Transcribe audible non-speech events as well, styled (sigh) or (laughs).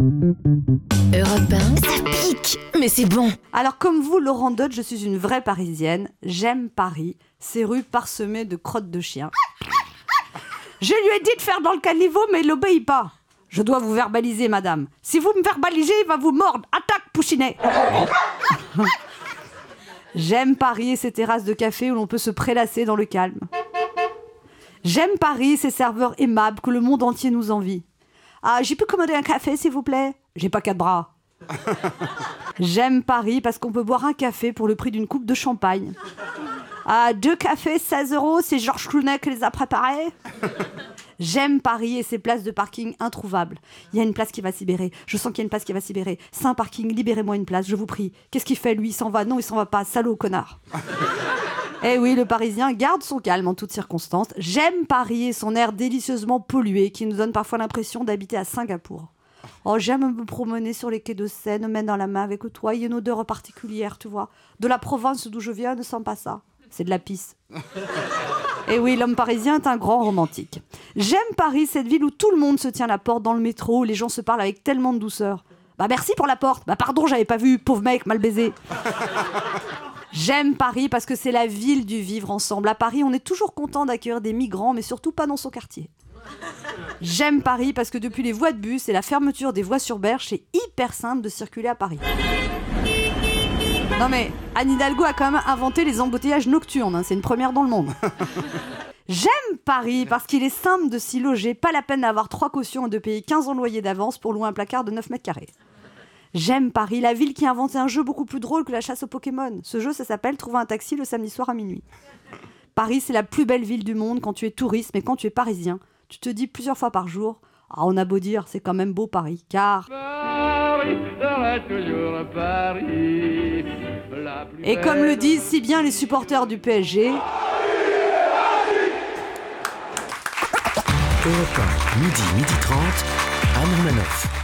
Europe 1, ça pique, mais c'est bon. Alors comme vous, Laurent Dodge, je suis une vraie Parisienne. J'aime Paris, ses rues parsemées de crottes de chiens. Je lui ai dit de faire dans le caniveau, mais il n'obéit pas. Je dois vous verbaliser, madame. Si vous me verbalisez, il va vous mordre. Attaque, Pouchinet J'aime Paris et ses terrasses de café où l'on peut se prélasser dans le calme. J'aime Paris et ses serveurs aimables que le monde entier nous envie. Ah, j'ai pu commander un café, s'il vous plaît J'ai pas quatre bras. (laughs) J'aime Paris parce qu'on peut boire un café pour le prix d'une coupe de champagne. Ah, deux cafés, 16 euros, c'est Georges Clooney qui les a préparés J'aime Paris et ses places de parking introuvables. Il y a une place qui va s'y Je sens qu'il y a une place qui va s'y C'est un parking, libérez-moi une place, je vous prie. Qu'est-ce qu'il fait, lui? Il s'en va? Non, il s'en va pas. Salaud, connard. Eh oui, le Parisien garde son calme en toutes circonstances. J'aime Paris et son air délicieusement pollué qui nous donne parfois l'impression d'habiter à Singapour. Oh, j'aime me promener sur les quais de Seine, main dans la main avec toi. Il y a une odeur particulière, tu vois. De la Provence d'où je viens, ne sent pas ça. C'est de la pisse. (laughs) Et oui, l'homme parisien est un grand romantique. J'aime Paris, cette ville où tout le monde se tient la porte dans le métro, où les gens se parlent avec tellement de douceur. Bah merci pour la porte. Bah pardon, j'avais pas vu, pauvre mec, mal baisé. (laughs) J'aime Paris parce que c'est la ville du vivre ensemble. À Paris, on est toujours content d'accueillir des migrants, mais surtout pas dans son quartier. J'aime Paris parce que depuis les voies de bus et la fermeture des voies sur berge, c'est hyper simple de circuler à Paris. Non mais Anne Hidalgo a quand même inventé les embouteillages nocturnes, hein. c'est une première dans le monde. (laughs) J'aime Paris parce qu'il est simple de s'y loger, pas la peine d'avoir trois cautions et de payer 15 ans de loyer d'avance pour louer un placard de 9 mètres carrés. J'aime Paris, la ville qui a inventé un jeu beaucoup plus drôle que la chasse aux Pokémon. Ce jeu, ça s'appelle Trouver un taxi le samedi soir à minuit. Paris, c'est la plus belle ville du monde quand tu es touriste, mais quand tu es parisien, tu te dis plusieurs fois par jour Ah, on a beau dire, c'est quand même beau Paris, car. Et comme le disent si bien les supporters du PSG. Europe 1, midi, midi 30, Anne Romanoff.